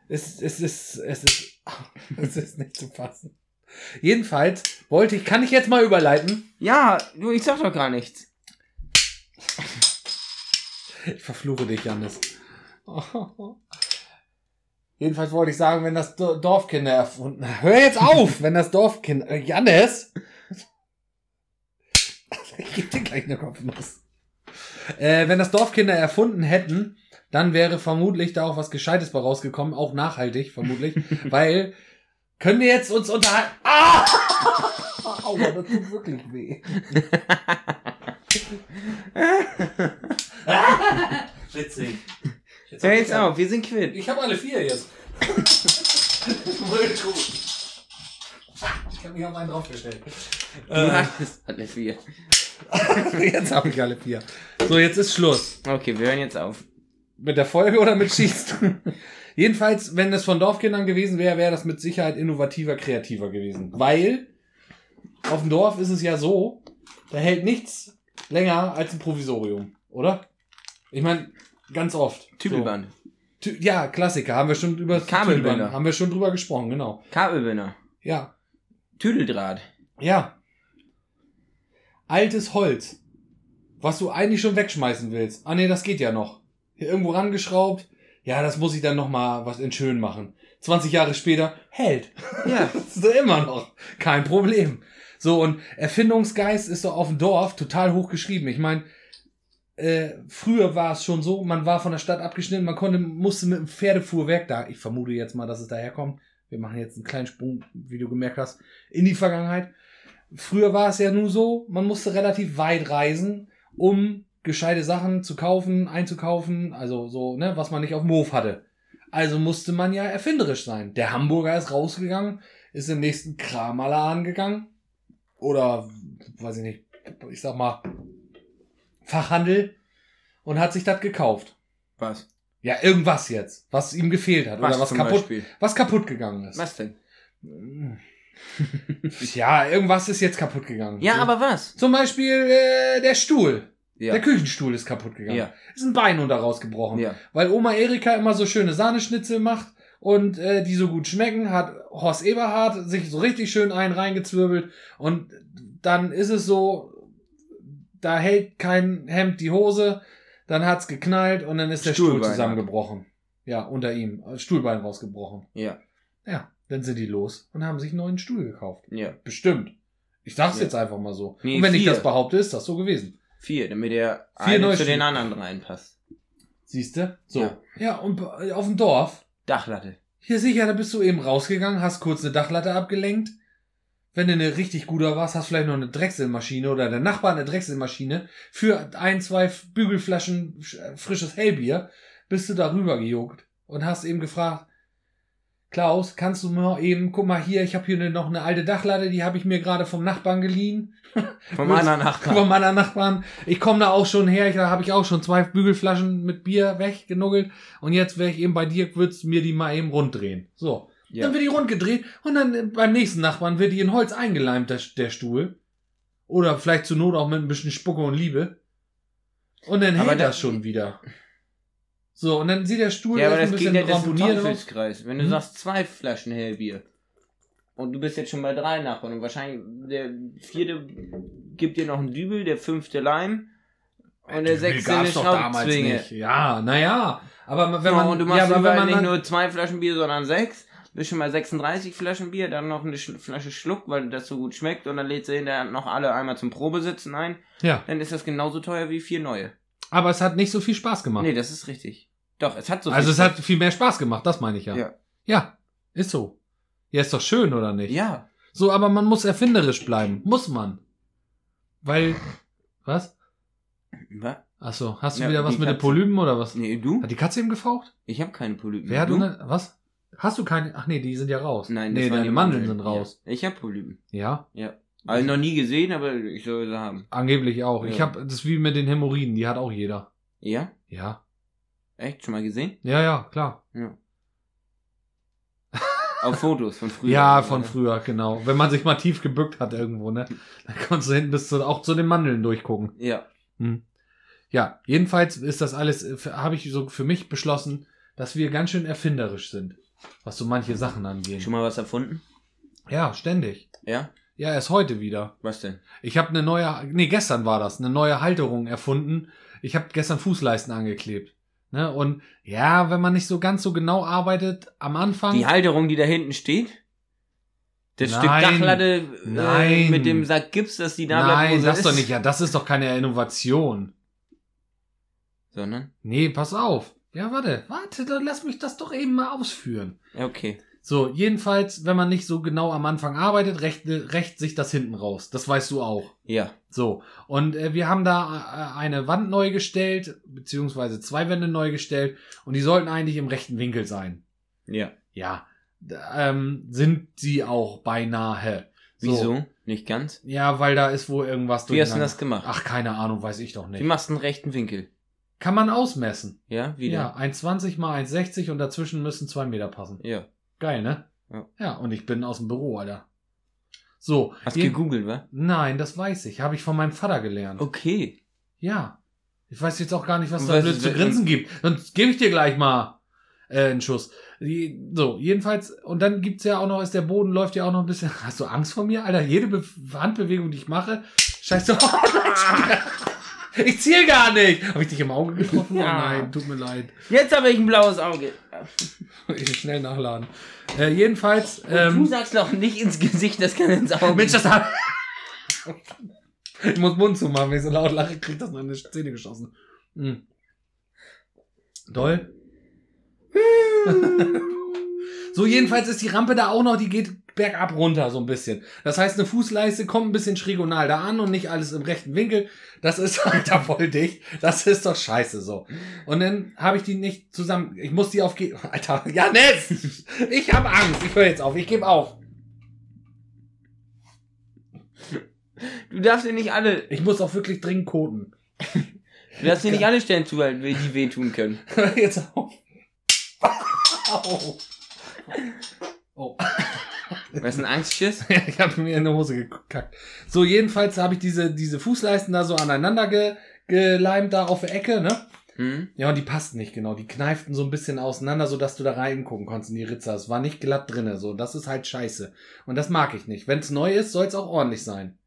es, es ist, es ist, es ist nicht zu fassen. Jedenfalls wollte ich, kann ich jetzt mal überleiten? Ja, du, ich sag doch gar nichts. Ich verfluche dich, Janis. (laughs) Jedenfalls wollte ich sagen, wenn das Do- Dorfkinder erfunden, hör jetzt auf, wenn das Dorfkinder, äh, Jannis! (laughs) Ich geb dir gleich eine Kopfnuss. Äh, wenn das Dorfkinder erfunden hätten, dann wäre vermutlich da auch was Gescheites bei rausgekommen, auch nachhaltig, vermutlich, (laughs) weil, können wir jetzt uns unterhalten? Ah! (laughs) Aua, das tut wirklich weh. Witzig. Hör jetzt auf, wir sind quitt. Ich habe alle vier jetzt. Gut. Ich habe mich auf einen draufgestellt. Du hast alle vier. (laughs) jetzt habe ich alle vier. So, jetzt ist Schluss. Okay, wir hören jetzt auf. Mit der Folge oder mit Schießt? (laughs) Jedenfalls, wenn das von Dorfkindern gewesen wäre, wäre das mit Sicherheit innovativer, kreativer gewesen. Weil auf dem Dorf ist es ja so, da hält nichts länger als ein Provisorium, oder? Ich meine, ganz oft. Tübelband. So. Tü- Ja, Klassiker. Haben wir schon über Kabelbinder. Haben wir schon drüber gesprochen, genau. Kabelbinder. Ja. Tüdeldraht. Ja. Altes Holz. Was du eigentlich schon wegschmeißen willst. Ah nee, das geht ja noch. Hier irgendwo rangeschraubt. Ja, das muss ich dann noch mal was in schön machen. 20 Jahre später hält. (laughs) Ja. Das ist doch immer noch kein Problem. So und Erfindungsgeist ist doch auf dem Dorf total hoch geschrieben. Ich meine, äh, früher war es schon so, man war von der Stadt abgeschnitten, man konnte musste mit dem Pferdefuhrwerk da. Ich vermute jetzt mal, dass es daherkommt. Wir machen jetzt einen kleinen Sprung, wie du gemerkt hast, in die Vergangenheit. Früher war es ja nur so, man musste relativ weit reisen, um gescheite Sachen zu kaufen, einzukaufen, also so, ne, was man nicht auf dem Hof hatte. Also musste man ja erfinderisch sein. Der Hamburger ist rausgegangen, ist im nächsten Kramerladen gegangen. Oder, weiß ich nicht, ich sag mal, Fachhandel und hat sich das gekauft. Was? Ja, irgendwas jetzt, was ihm gefehlt hat. oder was kaputt, Beispiel? was kaputt gegangen ist. Was denn? (laughs) Ja, irgendwas ist jetzt kaputt gegangen. Ja, aber was? Zum Beispiel äh, der Stuhl. Ja. Der Küchenstuhl ist kaputt gegangen. Ja. Ist ein Bein unter rausgebrochen. Ja. Weil Oma Erika immer so schöne Sahneschnitzel macht und äh, die so gut schmecken, hat Horst Eberhard sich so richtig schön einen reingezwirbelt und dann ist es so, da hält kein Hemd die Hose, dann hat's geknallt und dann ist der Stuhl Stuhlbein. zusammengebrochen. Ja, unter ihm. Stuhlbein rausgebrochen. Ja. Ja, dann sind die los und haben sich einen neuen Stuhl gekauft. Ja. Bestimmt. Ich sag's Ja. jetzt einfach mal so. Nee, und wenn ich vier. das behaupte, ist das so gewesen. Vier, damit der Vier eine zu den Stühle. anderen reinpasst. Siehst du? So. Ja. Ja. und b- auf dem Dorf, Dachlatte. hier sicher, da bist du eben rausgegangen, hast kurz eine Dachlatte abgelenkt. Wenn du eine richtig guter warst, hast vielleicht noch eine Drechselmaschine oder der Nachbar eine Drechselmaschine für ein, zwei Bügelflaschen sch- frisches Hellbier, bist du darüber gejuckt und hast eben gefragt, Klaus, kannst du mir eben, guck mal hier, ich habe hier ne- noch eine alte Dachlatte, die habe ich mir gerade vom Nachbarn geliehen. (laughs) Willst- anderen (laughs) Nachbarn. Von meiner Nachbarn. Ich komme da auch schon her. Ich, da habe ich auch schon zwei Bügelflaschen mit Bier weggenuggelt. Und jetzt wäre ich eben bei dir, würdest du mir die mal eben rund drehen. So. Ja. Dann wird die rund gedreht. Und dann äh, beim nächsten Nachbarn wird die in Holz eingeleimt, der, der Stuhl. Oder vielleicht zur Not auch mit ein bisschen Spucke und Liebe. Und dann Aber hält da- das schon wieder. So, und dann sieht der Stuhl Ja, aber das ein geht bisschen ja, das ist ein ramponiert aus. Wenn du Hm? sagst, zwei Flaschen Hellbier. Und du bist jetzt schon bei drei Nachbarn. Und wahrscheinlich der vierte gibt dir noch einen Dübel, der fünfte Leim. Und der sechste eine Schraubzwinge. Ja, naja. Aber wenn Ja, man, und du machst ja, aber wenn man nicht dann, nur zwei Flaschen Bier, sondern sechs. Bist schon mal 36 Flaschen Bier, dann noch eine Sch Flasche Schluck, weil das so gut schmeckt. Und dann lädst du hinterher noch alle einmal zum Probesitzen ein. ja. Dann ist das genauso teuer wie vier neue. Aber es hat nicht so viel Spaß gemacht. Nee, das ist richtig. Doch, es hat so also viel es hat viel mehr Spaß gemacht, das meine ich ja. Ja. Ja, ist so. Ja, ist doch schön, oder nicht? Ja. So, aber man muss erfinderisch bleiben. Muss man. Weil, was? Was? Ach so, hast du Ja, wieder was mit den. Polypen oder was? Nee, du? Hat die Katze eben gefaucht? Ich habe keine Polypen. Wer hat du? du? Was? Hast du keine? Ach nee, die sind ja raus. Nein, nee, das waren deine die Mandeln sind raus. Ja. Ich habe Polypen. Ja, Ja. Also noch nie gesehen, aber ich soll sie haben. angeblich auch. Ich Ja. habe das ist wie mit den Hämorrhoiden, die hat auch jeder. Ja? Ja. Echt? Schon mal gesehen? Ja, ja, klar. Ja. Auf Fotos von früher. Ja, von früher, genau. Wenn man sich mal tief gebückt hat irgendwo, ne? Dann kannst du hinten bis zu, auch zu den Mandeln durchgucken. Ja. Hm. Ja, jedenfalls ist das alles, habe ich so für mich beschlossen, dass wir ganz schön erfinderisch sind, was so manche Sachen angeht. Schon mal was erfunden? Ja, ständig. Ja? Ja, erst heute wieder. Was denn? Ich habe eine neue, nee, gestern war das, eine neue Halterung erfunden. Ich habe gestern Fußleisten angeklebt. Ne? Und ja, wenn man nicht so ganz so genau arbeitet, am Anfang. Die Halterung, die da hinten steht? Das Nein. Stück Dachlatte äh, Nein. mit dem Sack Gips, dass die da bleibt, Nein, sie das ist. doch nicht. Ja, das ist doch keine Innovation. Sondern? Nee, pass auf. Ja, warte, warte, dann lass mich das doch eben mal ausführen. Okay. So, jedenfalls, wenn man nicht so genau am Anfang arbeitet, rächt, rächt sich das hinten raus. Das weißt du auch. Ja. So, und äh, wir haben da äh, eine Wand neu gestellt, beziehungsweise zwei Wände neu gestellt, und die sollten eigentlich im rechten Winkel sein. Ja. Ja, ähm, sind sie auch beinahe. So. Wieso? Nicht ganz? Ja, weil da ist wohl irgendwas Wie hast du das gemacht? Ach, keine Ahnung, weiß ich doch Wie nicht. machst du einen rechten Winkel? Kann man ausmessen. Ja? Wie Ja, 1,20 mal 1,60 und dazwischen müssen zwei Meter passen. Ja. Geil, ne? Ja. Ja, und ich bin aus dem Büro, Alter. So. Hast je- gegoogelt, wa? Nein, das weiß ich. Habe ich von meinem Vater gelernt. Okay. Ja. Ich weiß jetzt auch gar nicht, was da blöd zu grinsen gibt. Sonst gebe ich dir gleich mal äh, einen Schuss. Die, so, jedenfalls, und dann gibt's ja auch noch, ist der Boden läuft ja auch noch ein bisschen. Hast du Angst vor mir, Alter? Jede Be Handbewegung, die ich mache, scheiße. (laughs) ich ziel gar nicht. Habe ich dich im Auge getroffen? Ja. Oh nein, tut mir leid. Jetzt habe ich ein blaues Auge. (laughs) Ich schnell nachladen. Äh, jedenfalls. Und du Ähm, sagst doch nicht ins Gesicht, das kann ins Auge. Mensch, das hat. ich muss Mund zumachen, wenn ich so laut lache, kriegt das noch in die Zähne geschossen. Hm. Doll. (laughs) so, jedenfalls ist die Rampe da auch noch, die geht bergab runter so ein bisschen. Das heißt, eine Fußleiste kommt ein bisschen schrägonal da an und nicht alles im rechten Winkel. Das ist (laughs) halt da voll dicht. Das ist doch scheiße so. Und dann habe ich die nicht zusammen. Ich muss die auf. (laughs) Alter, Janis! Ich habe Angst. Ich höre jetzt auf. Ich gebe auf. Du darfst dir nicht alle, Ich muss auch wirklich dringend koten. du darfst dir nicht alle Stellen zuhalten, die wehtun können. (laughs) Hör jetzt auf. Au. Oh. Was ist ein Angstschiss? (laughs) ich habe mir in die Hose gekackt. So, jedenfalls habe ich diese, diese Fußleisten da so aneinander ge, geleimt, da auf der Ecke, ne? Hm? Ja, und die passten nicht genau. Die kneiften so ein bisschen auseinander, so dass du da reingucken konntest in die Ritze. Es war nicht glatt drinne, so. Das ist halt scheiße. Und das mag ich nicht. Wenn es neu ist, soll es auch ordentlich sein.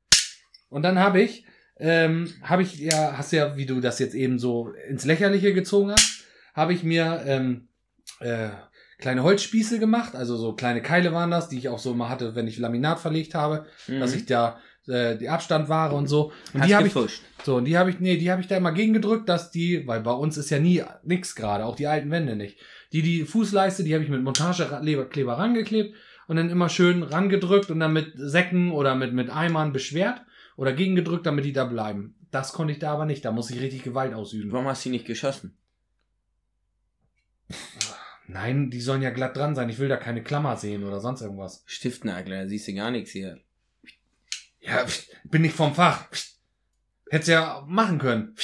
Und dann habe ich, ähm, habe ich ja, hast ja, wie du das jetzt eben so ins Lächerliche gezogen hast, habe ich mir ähm, äh, kleine Holzspieße gemacht, also so kleine Keile waren das, die ich auch so mal hatte, wenn ich Laminat verlegt habe, Mhm. dass ich da äh, die Abstand wahre und so. Und Hast die habe ich so, und die habe ich, nee, die habe ich da immer gegengedrückt, dass die, weil bei uns ist ja nie nix gerade, auch die alten Wände nicht. Die, die Fußleiste, die habe ich mit Montagekleber rangeklebt und dann immer schön rangedrückt und dann mit Säcken oder mit, mit Eimern beschwert oder gegengedrückt, damit die da bleiben. Das konnte ich da aber nicht, da muss ich richtig Gewalt ausüben. Warum hast du die nicht geschossen? Nein, die sollen ja glatt dran sein, ich will da keine Klammer sehen oder sonst irgendwas. Stiftnagel, da siehst du gar nichts hier. Ja, pst, bin nicht vom Fach. Hätt's ja machen können.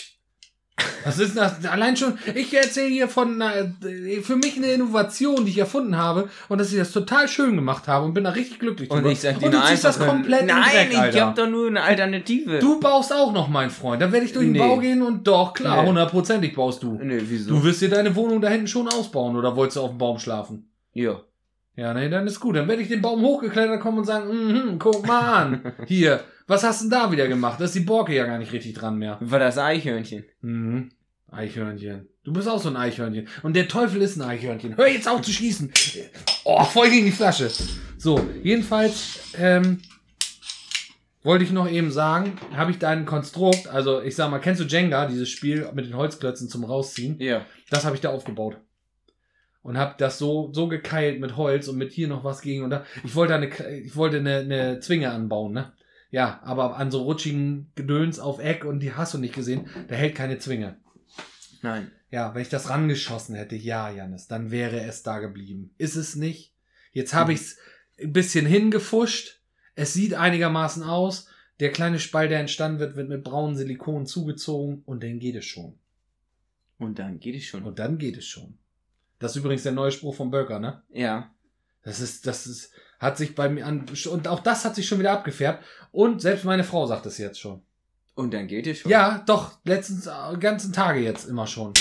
Was ist das? Allein schon, ich erzähle hier von einer, für mich eine Innovation, die ich erfunden habe und dass ich das total schön gemacht habe und bin da richtig glücklich Und ich sag dir und du ziehst das komplett Nein, Dreck, ich Alter. hab doch nur eine Alternative. Du baust auch noch, mein Freund. Da werde ich durch den Nee. Bau gehen und doch, klar, Nee. hundertprozentig baust du. Nö, wieso? Du wirst dir deine Wohnung da hinten schon ausbauen oder wolltest du auf dem Baum schlafen? ja. Ja, nee, dann ist gut. Dann werde ich den Baum hochgeklettert kommen und sagen, mhm, guck mal an. (laughs) Hier, was hast du denn da wieder gemacht? Da ist die Borke ja gar nicht richtig dran mehr. War das Eichhörnchen? Mhm. Eichhörnchen. Du bist auch so ein Eichhörnchen. Und der Teufel ist ein Eichhörnchen. Hör jetzt auf zu schießen. Oh, voll gegen die Flasche. So, jedenfalls, ähm, wollte ich noch eben sagen, habe ich dein Konstrukt, also ich sag mal, kennst du Jenga, dieses Spiel mit den Holzklötzen zum Rausziehen? Ja. Das habe ich da aufgebaut. Und habe das so, so gekeilt mit Holz und mit hier noch was gegen und da. Ich wollte eine, ich wollte eine, eine Zwinge anbauen, ne? Ja, aber an so rutschigen Gedöns auf Eck und die hast du nicht gesehen, da hält keine Zwinge. Nein. Ja, wenn ich das rangeschossen hätte, ja, Janis, dann wäre es da geblieben. Ist es nicht? Jetzt habe ich's ein bisschen hingefuscht. Es sieht einigermaßen aus. Der kleine Spall, der entstanden wird, wird mit braunem Silikon zugezogen und dann geht es schon. Und dann geht es schon. Und dann geht es schon. Das ist übrigens der neue Spruch von Böcker, ne? ja. Das ist, das ist, hat sich bei mir an, und auch das hat sich schon wieder abgefärbt. Und selbst meine Frau sagt es jetzt schon. Und dann geht es schon. Ja, doch, letztens, äh, ganzen Tage jetzt immer schon.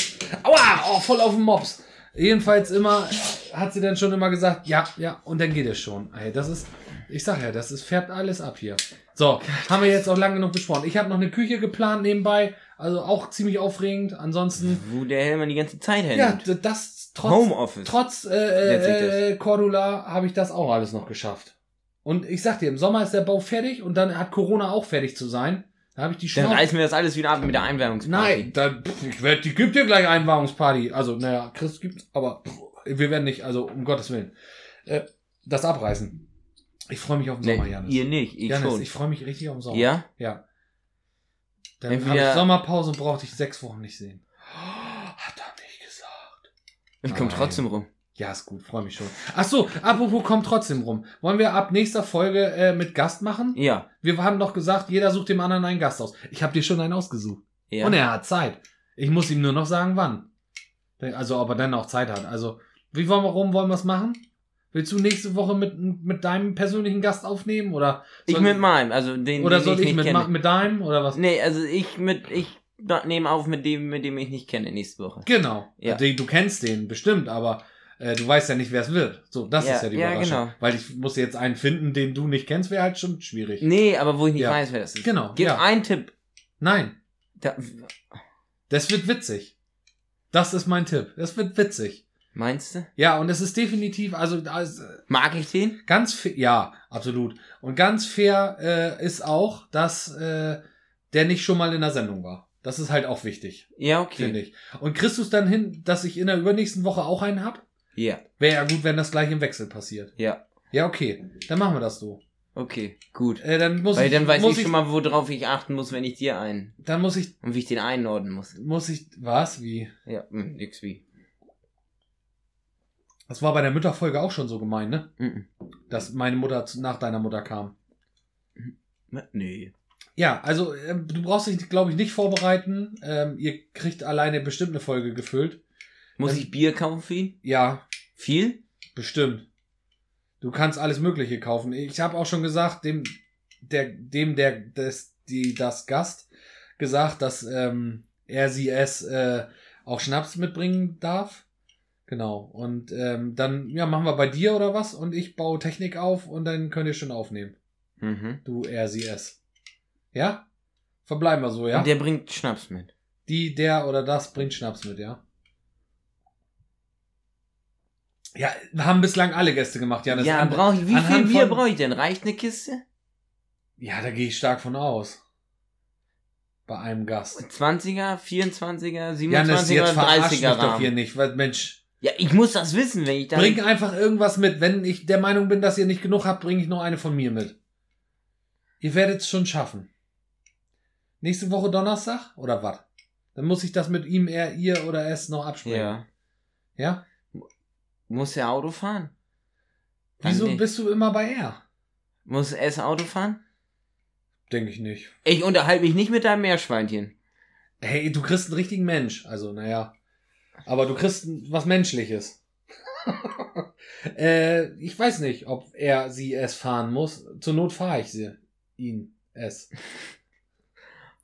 Aua, oh, voll auf den Mops. Jedenfalls immer, hat sie dann schon immer gesagt, ja, ja, und dann geht es schon. Ey, das ist, ich sag ja, das ist, färbt alles ab hier. So, haben wir jetzt auch lange genug besprochen. Ich habe noch eine Küche geplant nebenbei, also auch ziemlich aufregend. Ansonsten, Wo der Hellmann die ganze Zeit ja, hängt. d- das trotz, Homeoffice. trotz äh, äh, äh, Cordula habe ich das auch alles noch geschafft. Und ich sag dir, im Sommer ist der Bau fertig und dann hat Corona auch fertig zu sein. Da habe ich die Dann Schnauze. reißen wir das alles wieder ab mit der Einwärmungsparty. Nein, dann, pff, ich werd, die gibt dir gleich Einwahrungsparty. Also, naja, Chris gibt's, aber pff, wir werden nicht, also um Gottes Willen. Äh, das abreißen. Ich freue mich auf den Sommer, Nee, Janis. ihr nicht, ich Janis, schon. ich freue mich richtig auf den Sommer. ja? Ja. Dann habe ich Sommerpause und brauchte ich sechs Wochen nicht sehen. (gasps) Hat er nicht gesagt. Ich komm Nein. trotzdem rum. Ja, ist gut, freue mich schon. Ach so, apropos kommt trotzdem rum. Wollen wir ab nächster Folge äh, mit Gast machen? Ja. Wir haben doch gesagt, jeder sucht dem anderen einen Gast aus. Ich habe dir schon einen ausgesucht. Ja. Und er hat Zeit. Ich muss ihm nur noch sagen, wann. Also, ob er dann auch Zeit hat. Also, wie wollen wir rum, wollen wir es machen? Willst du nächste Woche mit, mit deinem persönlichen Gast aufnehmen? Oder ich mit meinem, also den, Oder den soll ich ich, mit, kenne. mit deinem? Oder was? Nee, also ich mit, ich nehme auf mit dem, mit dem ich nicht kenne nächste Woche. Genau. Ja. Du, kennst den bestimmt, aber äh, du weißt ja nicht, wer es wird. So, das Ja, ist ja die ja, Überraschung. genau. Weil ich muss jetzt einen finden, den du nicht kennst, wäre halt schon schwierig. Nee, aber wo ich nicht Ja. weiß, wer das ist. Genau, Gib ja. einen Tipp. Nein, Da, das wird witzig. Das ist mein Tipp. Das wird witzig. meinst du? Ja, und es ist definitiv, also, also Mag ich den? Ganz fair, ja, absolut. Und ganz fair äh, ist auch, dass äh, der nicht schon mal in der Sendung war. Das ist halt auch wichtig, Ja, okay. finde ich. Und kriegst du es dann hin, dass ich in der übernächsten Woche auch einen hab? Ja, Wäre ja gut, wenn das gleich im Wechsel passiert. ja. Ja, okay. Dann machen wir das so. Okay, gut. Äh, dann muss Weil ich, dann weiß muss ich schon mal, worauf ich achten muss, wenn ich dir einen. Dann muss ich, Und wie ich den einordnen muss. muss ich, was, wie? Ja, hm, nix wie. Das war bei der Mütterfolge auch schon so gemein, ne? Mhm. Dass meine Mutter nach deiner Mutter kam. Nee. Ja, also ähm, du brauchst dich, glaube ich, nicht vorbereiten. Ähm, ihr kriegt alleine bestimmt eine Folge gefüllt. Muss Ähm, ich Bier kaufen für ihn? Ja, Viel? bestimmt. Du kannst alles Mögliche kaufen. Ich habe auch schon gesagt, dem, der, dem, der, des, die, das Gast gesagt, dass ähm, er sie es äh, auch Schnaps mitbringen darf. Genau. Und ähm, dann, ja, machen wir bei dir oder was? Und ich baue Technik auf und dann könnt ihr schon aufnehmen. Mhm. Du, er, sie, es. Ja? Verbleiben wir so, ja? Und der bringt Schnaps mit. Die, der oder das bringt Schnaps mit, ja? Ja, haben bislang alle Gäste gemacht, ja. das ja, an- brauche ich, wie viel Bier brauche ich denn? Reicht eine Kiste? Ja, da gehe ich stark von aus. Bei einem Gast. 20er, 24er, 27er Janis, jetzt oder verarsch mich 30er doch hier Rahmen? nicht, weil Mensch, Ja, ich muss das wissen, wenn ich da. bring einfach irgendwas mit. Wenn ich der Meinung bin, dass ihr nicht genug habt, bringe ich noch eine von mir mit. Ihr werdet es schon schaffen. Nächste Woche Donnerstag oder was? Dann muss ich das mit ihm, er, ihr oder es noch absprechen. Ja. Ja? Muss er Auto fahren? Dann Wieso nicht. bist du immer bei er? Muss es Auto fahren? Denke ich nicht. Ich unterhalte mich nicht mit deinem Meerschweinchen. Hey, du kriegst einen richtigen Mensch. Also, naja. Aber du kriegst was Menschliches. (laughs) äh, ich weiß nicht, ob er sie es fahren muss. Zur Not fahre ich sie. Ihn. Es.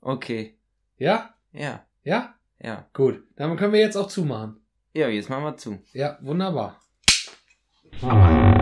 Okay. Ja? Ja. Ja? Ja. Gut. Dann können wir jetzt auch zumachen. Ja, jetzt machen wir zu. Ja, wunderbar. Mama.